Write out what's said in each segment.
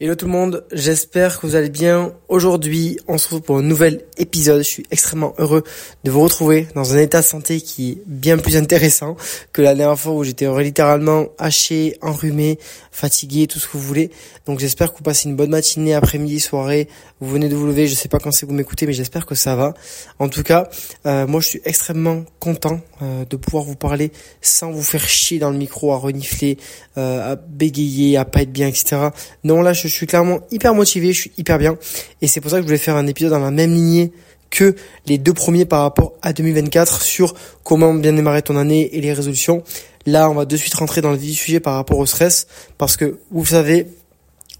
Hello tout le monde, j'espère que vous allez bien. Aujourd'hui, on se retrouve pour un nouvel épisode. Je suis extrêmement heureux de vous retrouver dans un état de santé qui est bien plus intéressant que la dernière fois où j'étais littéralement haché, enrhumé, fatigué, tout ce que vous voulez. Donc j'espère que vous passez une bonne matinée, après-midi, soirée. Vous venez de vous lever, je sais pas quand c'est que vous m'écoutez, mais j'espère que ça va. En tout cas, euh, moi je suis extrêmement content euh, de pouvoir vous parler sans vous faire chier dans le micro, à renifler, euh, à bégayer, à pas être bien, etc. Non, là je suis clairement hyper motivé, je suis hyper bien. Et c'est pour ça que je voulais faire un épisode dans la même lignée que les deux premiers par rapport à 2024 sur comment bien démarrer ton année et les résolutions. Là, on va de suite rentrer dans le vif du sujet par rapport au stress parce que vous savez,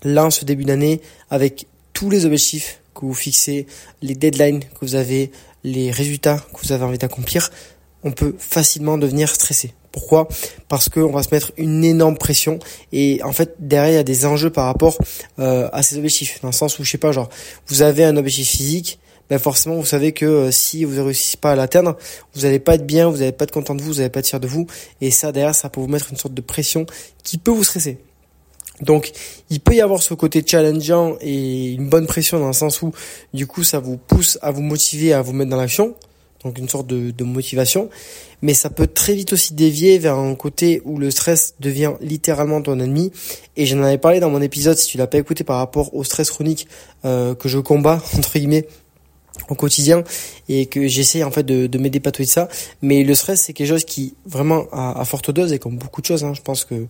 là, en ce début d'année, avec tous les objectifs que vous fixez, les deadlines que vous avez, les résultats que vous avez envie d'accomplir, on peut facilement devenir stressé. Pourquoi? Parce qu'on va se mettre une énorme pression et en fait derrière il y a des enjeux par rapport euh, à ces objectifs. Dans le sens où je sais pas, genre vous avez un objectif physique, ben forcément vous savez que euh, si vous ne réussissez pas à l'atteindre, vous n'allez pas être bien, vous n'allez pas être content de vous, vous n'allez pas être fier de vous et ça derrière ça peut vous mettre une sorte de pression qui peut vous stresser. Donc, il peut y avoir ce côté challengeant et une bonne pression dans le sens où, du coup, ça vous pousse à vous motiver, à vous mettre dans l'action donc une sorte de, de, motivation, mais ça peut très vite aussi dévier vers un côté où le stress devient littéralement ton ennemi. Et j'en avais parlé dans mon épisode, si tu l'as pas écouté, par rapport au stress chronique euh, que je combats entre guillemets au quotidien et que j'essaie en fait de, de m'aider de ça. Mais le stress c'est quelque chose qui vraiment à, forte dose et comme beaucoup de choses hein, je pense que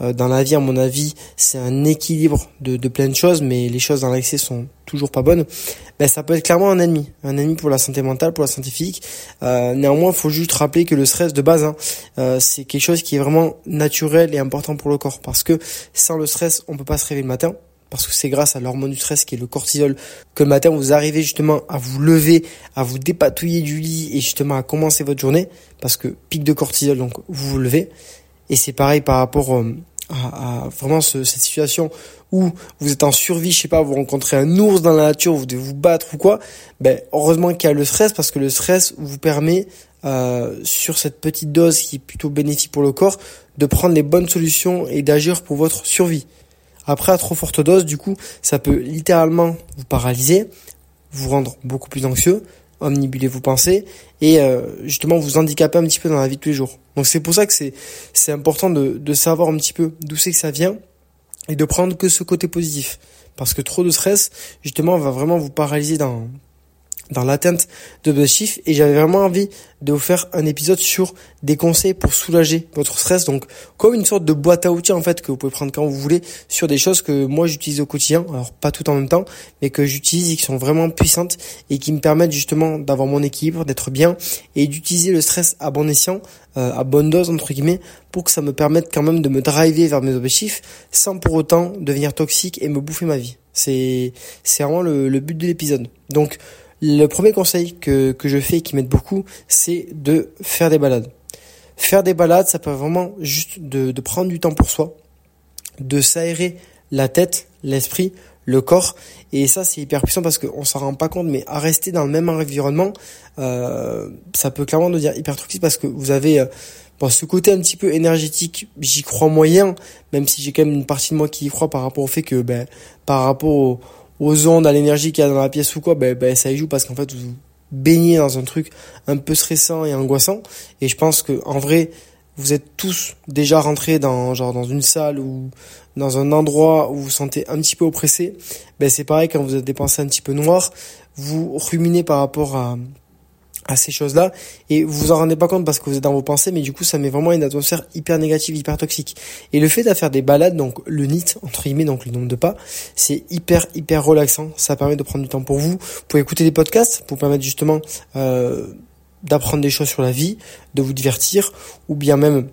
euh, dans la vie à mon avis c'est un équilibre de, de plein de choses mais les choses dans l'excès sont toujours pas bonnes. Ben ça peut être clairement un ennemi. Un ennemi pour la santé mentale pour la santé physique. Euh, néanmoins faut juste rappeler que le stress de base hein, euh, c'est quelque chose qui est vraiment naturel et important pour le corps. Parce que sans le stress on peut pas se réveiller le matin parce que c'est grâce à l'hormone du stress qui est le cortisol que le matin vous arrivez justement à vous lever, à vous dépatouiller du lit et justement à commencer votre journée parce que pic de cortisol donc vous vous levez et c'est pareil par rapport euh, à, vraiment cette situation où vous êtes en survie, je sais pas, vous rencontrez un ours dans la nature, vous devez vous battre ou quoi, ben heureusement qu'il y a le stress parce que le stress vous permet euh, sur cette petite dose qui est plutôt bénéfique pour le corps de prendre les bonnes solutions et d'agir pour votre survie. Après, à trop forte dose, du coup, ça peut littéralement vous paralyser, vous rendre beaucoup plus anxieux, omnibuler vos pensées et euh, justement vous handicaper un petit peu dans la vie de tous les jours. Donc c'est pour ça que c'est important de, de savoir un petit peu d'où c'est que ça vient et de prendre que ce côté positif. Parce que trop de stress, justement, va vraiment vous paralyser dans dans l'atteinte d'objectifs et j'avais vraiment envie de vous faire un épisode sur des conseils pour soulager votre stress. Donc comme une sorte de boîte à outils en fait que vous pouvez prendre quand vous voulez sur des choses que moi j'utilise au quotidien. Alors pas tout en même temps mais que j'utilise et qui sont vraiment puissantes et qui me permettent justement d'avoir mon équilibre d'être bien et d'utiliser le stress à bon escient euh, à bonne dose entre guillemets pour que ça me permette quand même de me driver vers mes objectifs sans pour autant devenir toxique et me bouffer ma vie. C'est c'est vraiment le, le but de l'épisode. Donc le premier conseil que, que je fais et qui m'aide beaucoup, c'est de faire des balades. Faire des balades, ça peut vraiment juste de, de prendre du temps pour soi, de s'aérer la tête, l'esprit, le corps. Et ça, c'est hyper puissant parce qu'on s'en rend pas compte, mais à rester dans le même environnement, euh, ça peut clairement devenir hyper toxique parce que vous avez euh, bon, ce côté un petit peu énergétique, j'y crois moyen, même si j'ai quand même une partie de moi qui y croit par rapport au fait que ben, par rapport au aux ondes, à l'énergie qu'il y a dans la pièce ou quoi, ben, ben ça y joue parce qu'en fait vous baignez dans un truc un peu stressant et angoissant. Et je pense que en vrai, vous êtes tous déjà rentrés dans genre dans une salle ou dans un endroit où vous vous sentez un petit peu oppressé. Ben c'est pareil quand vous êtes des pensées un petit peu noires, vous ruminez par rapport à à ces choses-là. Et vous vous en rendez pas compte parce que vous êtes dans vos pensées mais du coup ça met vraiment une atmosphère hyper négative hyper toxique. Et le fait de faire des balades donc le NIT entre guillemets donc le nombre de pas c'est hyper hyper relaxant. Ça permet de prendre du temps pour vous. Vous pouvez écouter des podcasts pour permettre justement euh, d'apprendre des choses sur la vie de vous divertir ou bien même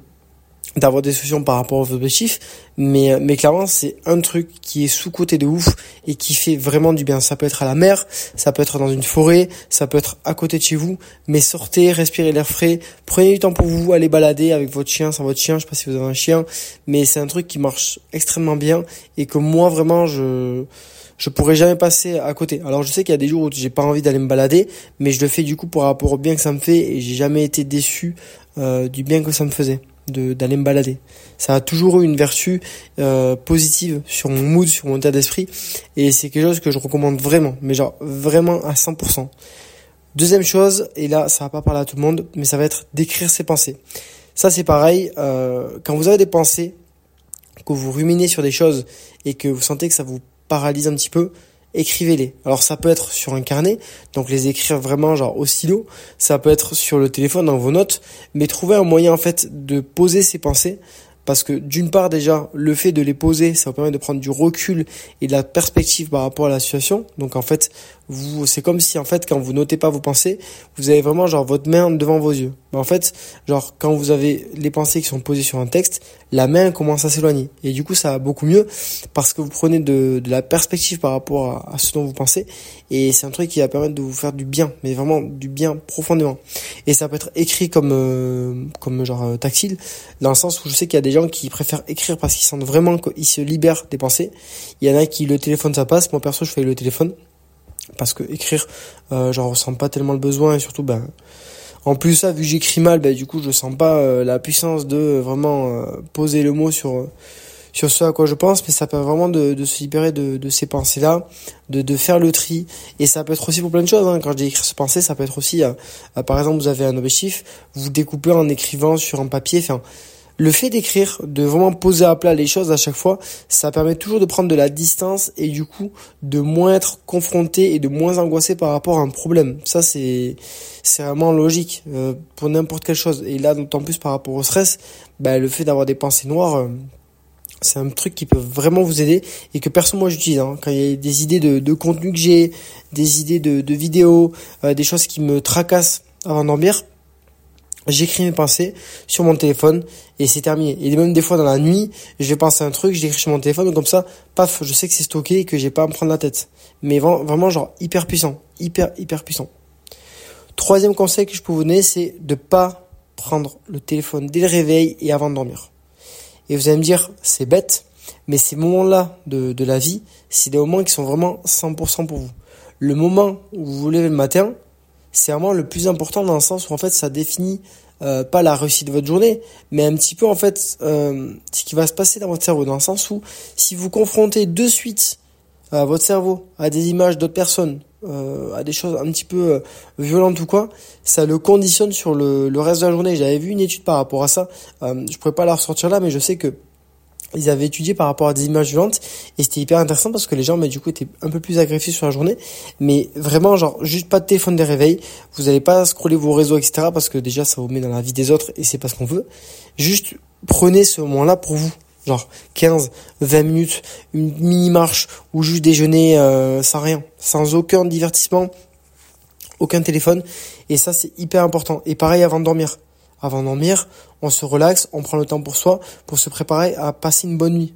d'avoir des solutions par rapport aux objectifs, mais, mais clairement, c'est un truc qui est sous-côté de ouf et qui fait vraiment du bien. Ça peut être à la mer, ça peut être dans une forêt, ça peut être à côté de chez vous, mais sortez, respirez l'air frais, prenez du temps pour vous, allez balader avec votre chien, sans votre chien, je sais pas si vous avez un chien, mais c'est un truc qui marche extrêmement bien et que moi, vraiment, je, je pourrais jamais passer à côté. Alors je sais qu'il y a des jours où j'ai pas envie d'aller me balader, mais je le fais du coup pour rapport au bien que ça me fait et j'ai jamais été déçu euh, du bien que ça me faisait. D'aller me balader. Ça a toujours eu une vertu euh, positive sur mon mood, sur mon état d'esprit, et c'est quelque chose que je recommande vraiment, mais genre vraiment à 100%. Deuxième chose, et là ça va pas parler à tout le monde, mais ça va être d'écrire ses pensées. Ça c'est pareil, euh, quand vous avez des pensées, que vous ruminez sur des choses et que vous sentez que ça vous paralyse un petit peu, écrivez-les. Alors ça peut être sur un carnet, donc les écrire vraiment genre au stylo, ça peut être sur le téléphone dans vos notes, mais trouvez un moyen en fait de poser ses pensées parce que d'une part déjà le fait de les poser ça vous permet de prendre du recul et de la perspective par rapport à la situation. Donc en fait vous c'est comme si en fait quand vous notez pas vos pensées vous avez vraiment genre votre main devant vos yeux. Mais en fait genre quand vous avez les pensées qui sont posées sur un texte la main commence à s'éloigner. Et du coup ça va beaucoup mieux parce que vous prenez de, de la perspective par rapport à, ce dont vous pensez. Et c'est un truc qui va permettre de vous faire du bien mais vraiment du bien profondément. Et ça peut être écrit comme euh, comme genre euh, tactile dans le sens où je sais qu'il y a des qui préfèrent écrire parce qu'ils sentent vraiment qu'ils se libèrent des pensées. Il y en a qui le téléphone ça passe. Moi perso je fais le téléphone parce que écrire euh, j'en ressens pas tellement le besoin et surtout ben en plus ça vu que j'écris mal ben du coup je sens pas euh, la puissance de vraiment euh, poser le mot sur sur ce à quoi je pense. Mais ça permet vraiment de, se libérer de, ces pensées là de, de faire le tri. Et ça peut être aussi pour plein de choses hein. quand je dis écrire ce pensée ça peut être aussi par exemple vous avez un objectif vous découpez en écrivant sur un papier le fait d'écrire, de vraiment poser à plat les choses à chaque fois, ça permet toujours de prendre de la distance et du coup de moins être confronté et de moins angoissé par rapport à un problème. Ça c'est c'est vraiment logique euh, pour n'importe quelle chose. Et là d'autant plus par rapport au stress, bah, le fait d'avoir des pensées noires, euh, c'est un truc qui peut vraiment vous aider et que personne moi j'utilise. Hein. Quand il y a des idées de, de contenu que j'ai, des idées de, de vidéos, euh, des choses qui me tracassent avant d'endormir, j'écris mes pensées sur mon téléphone et c'est terminé. Et même des fois dans la nuit, je vais penser à un truc, je l'écris sur mon téléphone, comme ça, paf, je sais que c'est stocké et que j'ai pas à me prendre la tête. Mais vraiment genre hyper puissant, hyper hyper puissant. Troisième conseil que je peux vous donner, c'est de pas prendre le téléphone dès le réveil et avant de dormir. Et vous allez me dire, c'est bête, mais ces moments-là de, de la vie, c'est des moments qui sont vraiment 100% pour vous. Le moment où vous vous levez le matin, c'est vraiment le plus important dans le sens où en fait ça définit euh, pas la réussite de votre journée, mais un petit peu en fait euh, ce qui va se passer dans votre cerveau, dans le sens où si vous confrontez de suite à votre cerveau à des images d'autres personnes, euh, à des choses un petit peu euh, violentes ou quoi, ça le conditionne sur le, le reste de la journée. J'avais vu une étude par rapport à ça, euh, je pourrais pas la ressortir là, mais je sais que ils avaient étudié par rapport à des images violentes et c'était hyper intéressant parce que les gens mais du coup étaient un peu plus agressifs sur la journée. Mais vraiment genre juste pas de téléphone de réveil vous allez pas scroller vos réseaux etc parce que déjà ça vous met dans la vie des autres et c'est pas ce qu'on veut. Juste prenez ce moment là pour vous. Genre 15 20 minutes une mini marche ou juste déjeuner euh, sans rien sans aucun divertissement aucun téléphone. Et ça c'est hyper important. Et pareil avant de dormir avant de dormir, on se relaxe, on prend le temps pour soi, pour se préparer à passer une bonne nuit.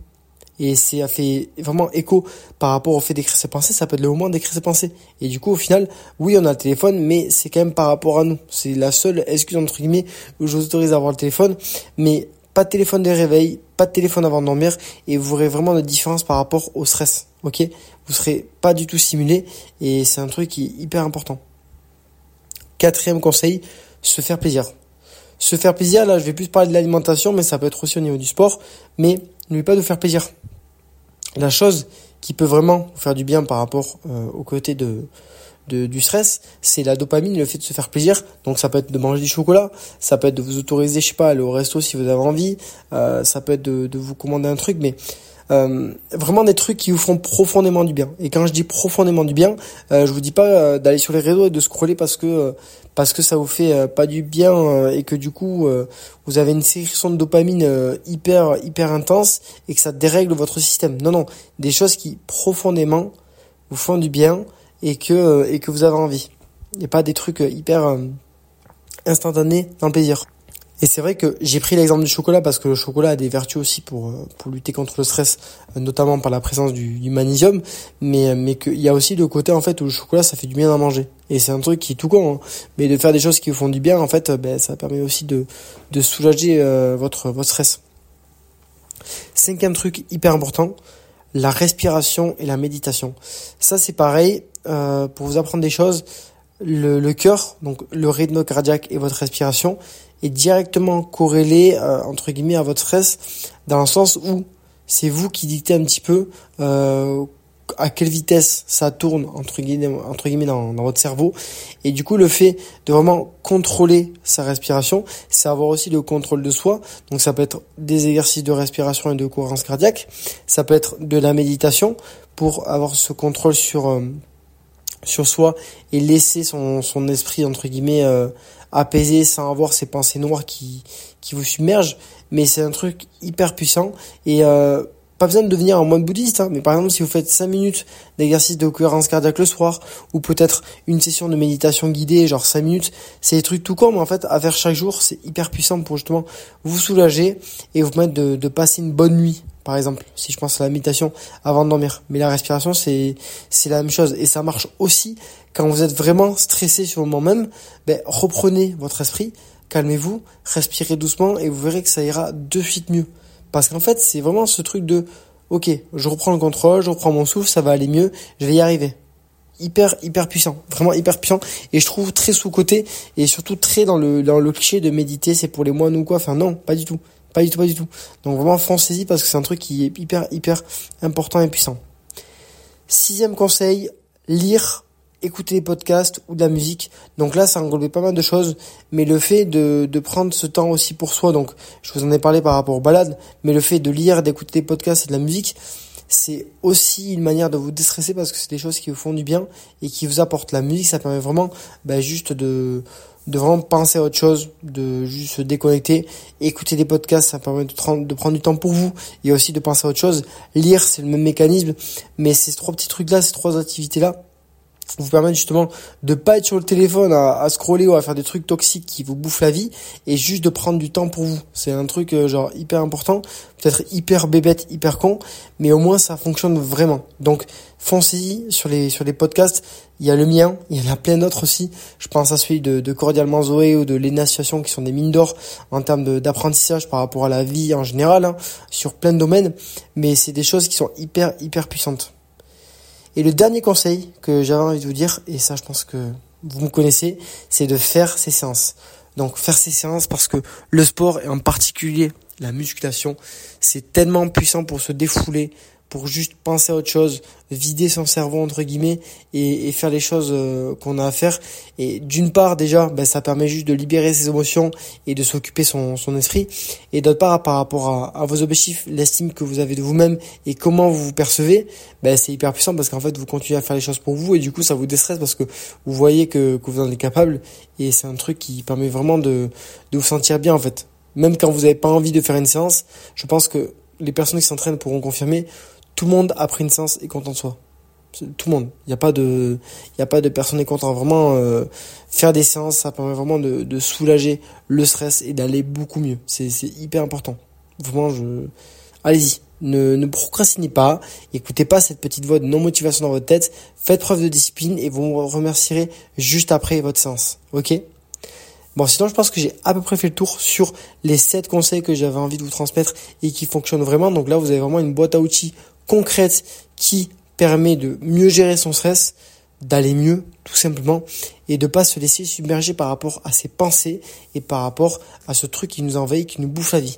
Et c'est a fait vraiment écho par rapport au fait d'écrire ses pensées, ça peut être le moment d'écrire ses pensées. Et du coup, au final, oui, on a le téléphone, mais c'est quand même par rapport à nous. C'est la seule excuse, entre guillemets, où je vous autorise à avoir le téléphone. Mais pas de téléphone de réveil, pas de téléphone avant de dormir, et vous aurez vraiment de différence par rapport au stress. Ok? Vous serez pas du tout simulé, et c'est un truc qui est hyper important. Quatrième conseil, se faire plaisir se faire plaisir, là je vais plus parler de l'alimentation, mais ça peut être aussi au niveau du sport, mais n'oubliez pas de faire plaisir. La chose qui peut vraiment vous faire du bien par rapport euh, au côté de, de, du stress, c'est la dopamine, le fait de se faire plaisir. Donc ça peut être de manger du chocolat, ça peut être de vous autoriser, je sais pas, aller au resto si vous avez envie, euh, ça peut être de, de vous commander un truc, mais euh, vraiment des trucs qui vous font profondément du bien. Et quand je dis profondément du bien, euh, je vous dis pas euh, d'aller sur les réseaux et de scroller parce que euh, parce que ça vous fait pas du bien et que du coup vous avez une sécrétion de dopamine hyper hyper intense et que ça dérègle votre système. Non non, des choses qui profondément vous font du bien et que et que vous avez envie. A pas des trucs hyper instantanés dans le plaisir. Et c'est vrai que j'ai pris l'exemple du chocolat parce que le chocolat a des vertus aussi pour euh, pour lutter contre le stress, euh, notamment par la présence du, du magnésium, mais euh, mais qu'il y a aussi le côté en fait où le chocolat ça fait du bien à manger. Et c'est un truc qui est tout con, hein. mais de faire des choses qui vous font du bien en fait, ben, ça permet aussi de de soulager votre votre stress. Cinquième truc hyper important, la respiration et la méditation. Ça c'est pareil pour vous apprendre des choses. Le, le cœur, donc le rythme cardiaque et votre respiration, est directement corrélé euh, entre guillemets à votre stress dans le sens où c'est vous qui dictez un petit peu euh, à quelle vitesse ça tourne entre guillemets, entre guillemets dans, dans, votre cerveau. Et du coup le fait de vraiment contrôler sa respiration c'est avoir aussi le contrôle de soi. Donc ça peut être des exercices de respiration et de cohérence cardiaque. Ça peut être de la méditation pour avoir ce contrôle sur euh, sur soi et laisser son, son esprit entre guillemets euh, apaisé sans avoir ces pensées noires qui qui vous submergent. Mais c'est un truc hyper puissant. Et euh, pas besoin de devenir un moine bouddhiste, hein, mais par exemple si vous faites 5 minutes d'exercice de cohérence cardiaque le soir, ou peut-être une session de méditation guidée, genre 5 minutes, c'est des trucs tout comme en fait à faire chaque jour, c'est hyper puissant pour justement vous soulager et vous permettre de, de, passer une bonne nuit, par exemple, si je pense à la méditation avant de dormir. Mais la respiration c'est c'est la même chose et ça marche aussi quand vous êtes vraiment stressé sur le moment même, ben, reprenez votre esprit, calmez-vous, respirez doucement et vous verrez que ça ira de suite mieux. Parce qu'en fait, c'est vraiment ce truc de, ok, je reprends le contrôle, je reprends mon souffle, ça va aller mieux, je vais y arriver. Hyper, hyper puissant, vraiment hyper puissant. Et je trouve très sous-côté et surtout très dans le, dans le cliché de méditer, c'est pour les moines ou quoi. Enfin, non, pas du tout. Pas du tout, pas du tout. Donc vraiment, foncez-y parce que c'est un truc qui est hyper, hyper important et puissant. Sixième conseil, lire écouter des podcasts ou de la musique. Donc là, ça englobait pas mal de choses, mais le fait de, de prendre ce temps aussi pour soi, donc je vous en ai parlé par rapport aux balades, mais le fait de lire, d'écouter des podcasts et de la musique, c'est aussi une manière de vous déstresser parce que c'est des choses qui vous font du bien et qui vous apportent. La musique, ça permet vraiment bah, juste de, de vraiment penser à autre chose, de juste se déconnecter. Écouter des podcasts, ça permet de, prendre du temps pour vous et aussi de penser à autre chose. Lire, c'est le même mécanisme, mais ces trois petits trucs-là, ces trois activités-là, vous permettre justement de pas être sur le téléphone à, à, scroller ou à faire des trucs toxiques qui vous bouffent la vie et juste de prendre du temps pour vous. C'est un truc euh, genre hyper important, peut-être hyper bébête, hyper con, mais au moins ça fonctionne vraiment. Donc foncez-y sur les sur les podcasts. Il y a le mien, il y en a plein d'autres aussi. Je pense à celui de, de Cordialement Zoé ou de l'énatiation qui sont des mines d'or en termes d'apprentissage par rapport à la vie en général, hein, sur plein de domaines. Mais c'est des choses qui sont hyper hyper puissantes. Et le dernier conseil que j'avais envie de vous dire, et ça je pense que vous me connaissez, c'est de faire ces séances. Donc faire ces séances parce que le sport et en particulier la musculation, c'est tellement puissant pour se défouler, pour juste penser à autre chose, vider son cerveau entre guillemets et, et faire les choses euh, qu'on a à faire. Et d'une part déjà, ben, ça permet juste de libérer ses émotions et de s'occuper son, son esprit. Et d'autre part, par rapport à, à vos objectifs, l'estime que vous avez de vous-même et comment vous vous percevez, ben, c'est hyper puissant parce qu'en fait vous continuez à faire les choses pour vous et du coup ça vous déstresse parce que vous voyez que, que vous en êtes capable et c'est un truc qui permet vraiment de, de vous sentir bien en fait. Même quand vous n'avez pas envie de faire une séance, je pense que les personnes qui s'entraînent pourront confirmer, tout le monde après une séance est content de soi. Tout le monde. Il n'y a pas de, il a personne est content. Vraiment, euh, faire des séances, ça permet vraiment de, soulager le stress et d'aller beaucoup mieux. C'est, hyper important. Vraiment, je, allez-y. Ne, ne procrastinez pas. Écoutez pas cette petite voix de non-motivation dans votre tête. Faites preuve de discipline et vous me remercierez juste après votre séance. Ok? Bon, sinon, je pense que j'ai à peu près fait le tour sur les 7 conseils que j'avais envie de vous transmettre et qui fonctionnent vraiment. Donc là, vous avez vraiment une boîte à outils concrète qui permet de mieux gérer son stress, d'aller mieux tout simplement et de pas se laisser submerger par rapport à ses pensées et par rapport à ce truc qui nous envahit, qui nous bouffe la vie.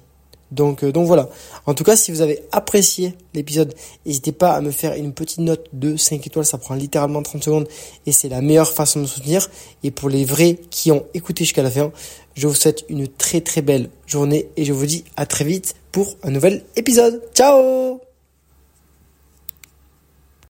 Donc, euh, donc voilà. En tout cas, si vous avez apprécié l'épisode, n'hésitez pas à me faire une petite note de 5 étoiles. Ça prend littéralement 30 secondes et c'est la meilleure façon de me soutenir. Et pour les vrais qui ont écouté jusqu'à la fin, je vous souhaite une très très belle journée et je vous dis à très vite pour un nouvel épisode. Ciao